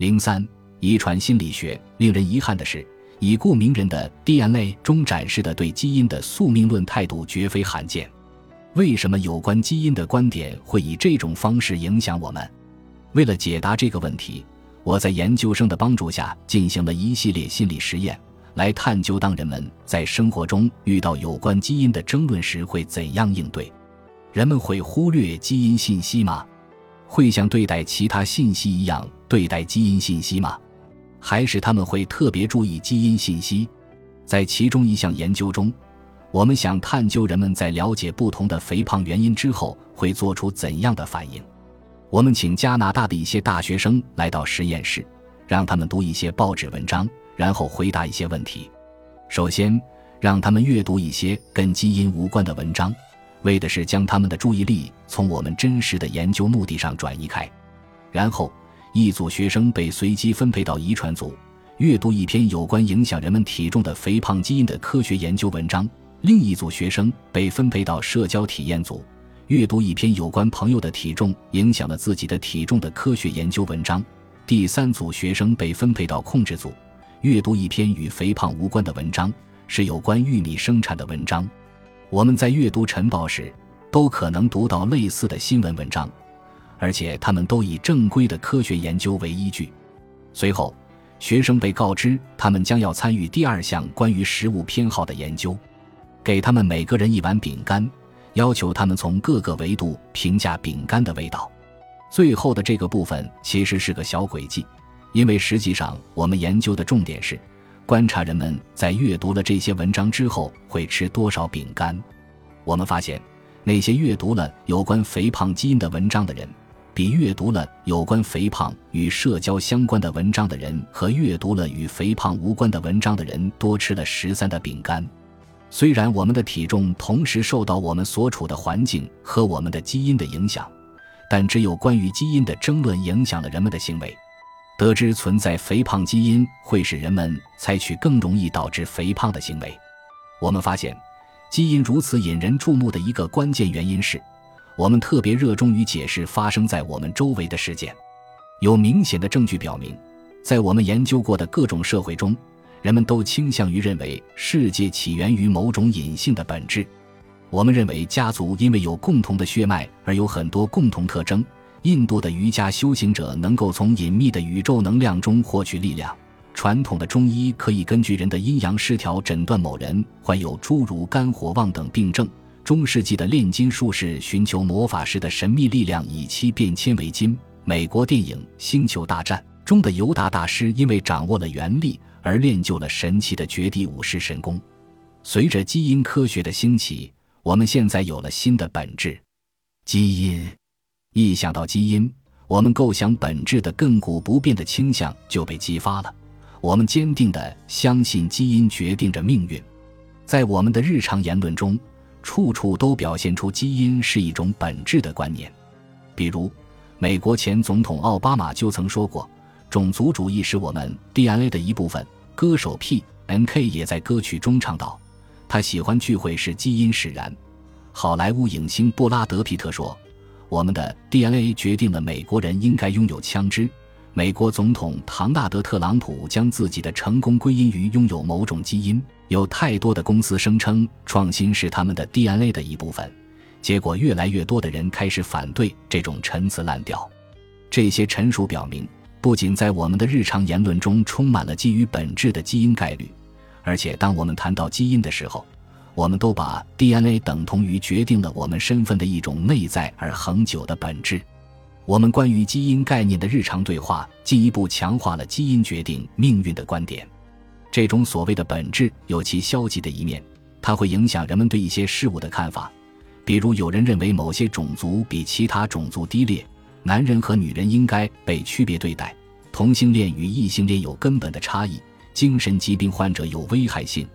零三，遗传心理学。令人遗憾的是，已故名人的 DNA 中展示的对基因的宿命论态度绝非罕见。为什么有关基因的观点会以这种方式影响我们？为了解答这个问题，我在研究生的帮助下进行了一系列心理实验，来探究当人们在生活中遇到有关基因的争论时会怎样应对。人们会忽略基因信息吗？会像对待其他信息一样对待基因信息吗？还是他们会特别注意基因信息？在其中一项研究中。我们想探究人们在了解不同的肥胖原因之后会做出怎样的反应。我们请加拿大的一些大学生来到实验室，让他们读一些报纸文章，然后回答一些问题。首先，让他们阅读一些跟基因无关的文章，为的是将他们的注意力从我们真实的研究目的上转移开。然后，一组学生被随机分配到遗传组，阅读一篇有关影响人们体重的肥胖基因的科学研究文章。另一组学生被分配到社交体验组，阅读一篇有关朋友的体重影响了自己的体重的科学研究文章。第三组学生被分配到控制组，阅读一篇与肥胖无关的文章，是有关玉米生产的文章。我们在阅读晨报时，都可能读到类似的新闻文章，而且他们都以正规的科学研究为依据。随后，学生被告知他们将要参与第二项关于食物偏好的研究。给他们每个人一碗饼干，要求他们从各个维度评价饼干的味道。最后的这个部分其实是个小诡计，因为实际上我们研究的重点是观察人们在阅读了这些文章之后会吃多少饼干。我们发现，那些阅读了有关肥胖基因的文章的人，比阅读了有关肥胖与社交相关的文章的人和阅读了与肥胖无关的文章的人多吃了十三的饼干。虽然我们的体重同时受到我们所处的环境和我们的基因的影响，但只有关于基因的争论影响了人们的行为。得知存在肥胖基因会使人们采取更容易导致肥胖的行为。我们发现，基因如此引人注目的一个关键原因是，我们特别热衷于解释发生在我们周围的事件。有明显的证据表明，在我们研究过的各种社会中。人们都倾向于认为世界起源于某种隐性的本质。我们认为家族因为有共同的血脉而有很多共同特征。印度的瑜伽修行者能够从隐秘的宇宙能量中获取力量。传统的中医可以根据人的阴阳失调诊断某人患有诸如肝火旺等病症。中世纪的炼金术士寻求魔法师的神秘力量，以期变铅为金。美国电影《星球大战》中的尤达大师因为掌握了原力。而练就了神奇的绝地武士神功。随着基因科学的兴起，我们现在有了新的本质——基因。一想到基因，我们构想本质的亘古不变的倾向就被激发了。我们坚定地相信基因决定着命运。在我们的日常言论中，处处都表现出基因是一种本质的观念。比如，美国前总统奥巴马就曾说过。种族主义是我们 DNA 的一部分。歌手 P.N.K 也在歌曲中唱道：“他喜欢聚会是基因使然。”好莱坞影星布拉德·皮特说：“我们的 DNA 决定了美国人应该拥有枪支。”美国总统唐纳德·特朗普将自己的成功归因于拥有某种基因。有太多的公司声称创新是他们的 DNA 的一部分，结果越来越多的人开始反对这种陈词滥调。这些陈述表明。不仅在我们的日常言论中充满了基于本质的基因概率，而且当我们谈到基因的时候，我们都把 DNA 等同于决定了我们身份的一种内在而恒久的本质。我们关于基因概念的日常对话进一步强化了基因决定命运的观点。这种所谓的本质有其消极的一面，它会影响人们对一些事物的看法，比如有人认为某些种族比其他种族低劣。男人和女人应该被区别对待，同性恋与异性恋有根本的差异，精神疾病患者有危害性，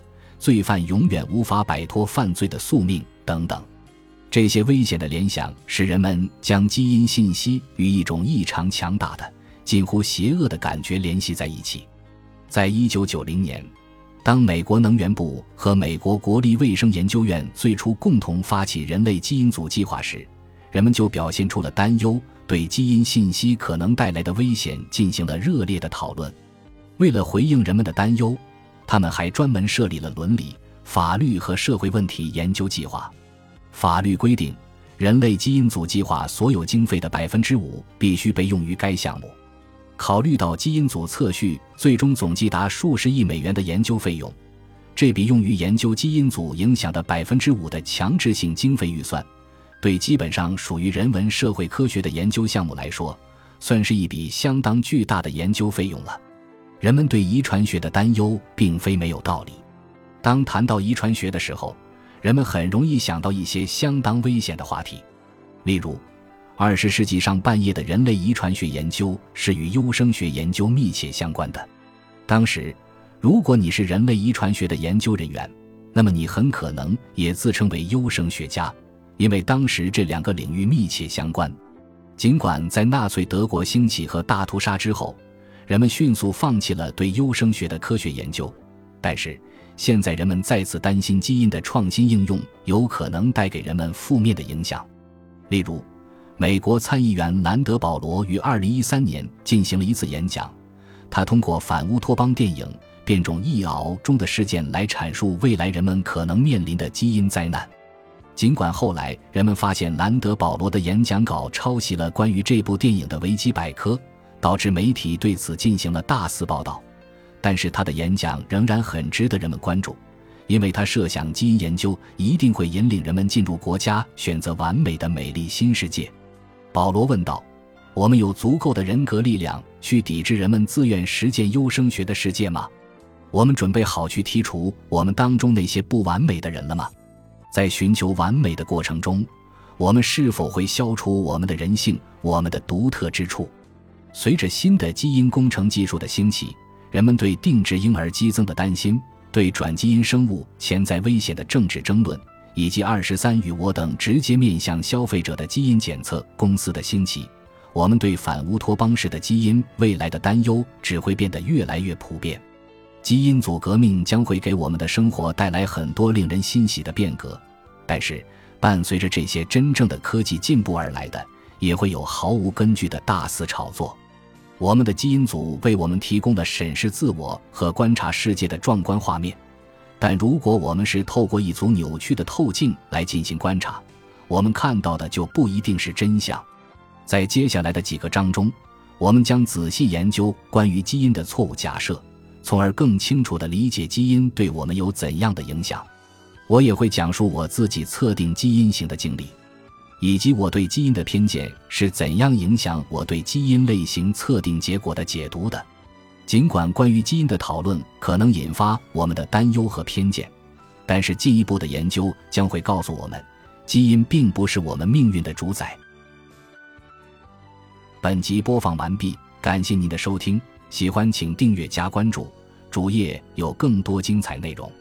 罪犯永远无法摆脱犯罪的宿命等等。这些危险的联想使人们将基因信息与一种异常强大的、近乎邪恶的感觉联系在一起。在一九九零年，当美国能源部和美国国立卫生研究院最初共同发起人类基因组计划时，人们就表现出了担忧，对基因信息可能带来的危险进行了热烈的讨论。为了回应人们的担忧，他们还专门设立了伦理、法律和社会问题研究计划。法律规定，人类基因组计划所有经费的百分之五必须被用于该项目。考虑到基因组测序最终总计达数十亿美元的研究费用，这笔用于研究基因组影响的百分之五的强制性经费预算，对基本上属于人文社会科学的研究项目来说，算是一笔相当巨大的研究费用了。人们对遗传学的担忧并非没有道理。当谈到遗传学的时候，人们很容易想到一些相当危险的话题，例如。二十世纪上半叶的人类遗传学研究是与优生学研究密切相关的。当时，如果你是人类遗传学的研究人员，那么你很可能也自称为优生学家，因为当时这两个领域密切相关。尽管在纳粹德国兴起和大屠杀之后，人们迅速放弃了对优生学的科学研究，但是现在人们再次担心基因的创新应用有可能带给人们负面的影响，例如。美国参议员兰德·保罗于2013年进行了一次演讲，他通过反乌托邦电影《变种疫鳌》中的事件来阐述未来人们可能面临的基因灾难。尽管后来人们发现兰德·保罗的演讲稿抄袭了关于这部电影的维基百科，导致媒体对此进行了大肆报道，但是他的演讲仍然很值得人们关注。因为他设想基因研究一定会引领人们进入国家选择完美的美丽新世界。保罗问道：“我们有足够的人格力量去抵制人们自愿实践优生学的世界吗？我们准备好去剔除我们当中那些不完美的人了吗？在寻求完美的过程中，我们是否会消除我们的人性、我们的独特之处？”随着新的基因工程技术的兴起，人们对定制婴儿激增的担心，对转基因生物潜在危险的政治争论。以及二十三与我等直接面向消费者的基因检测公司的兴起，我们对反乌托邦式的基因未来的担忧只会变得越来越普遍。基因组革命将会给我们的生活带来很多令人欣喜的变革，但是伴随着这些真正的科技进步而来的，也会有毫无根据的大肆炒作。我们的基因组为我们提供了审视自我和观察世界的壮观画面。但如果我们是透过一组扭曲的透镜来进行观察，我们看到的就不一定是真相。在接下来的几个章中，我们将仔细研究关于基因的错误假设，从而更清楚地理解基因对我们有怎样的影响。我也会讲述我自己测定基因型的经历，以及我对基因的偏见是怎样影响我对基因类型测定结果的解读的。尽管关于基因的讨论可能引发我们的担忧和偏见，但是进一步的研究将会告诉我们，基因并不是我们命运的主宰。本集播放完毕，感谢您的收听，喜欢请订阅加关注，主页有更多精彩内容。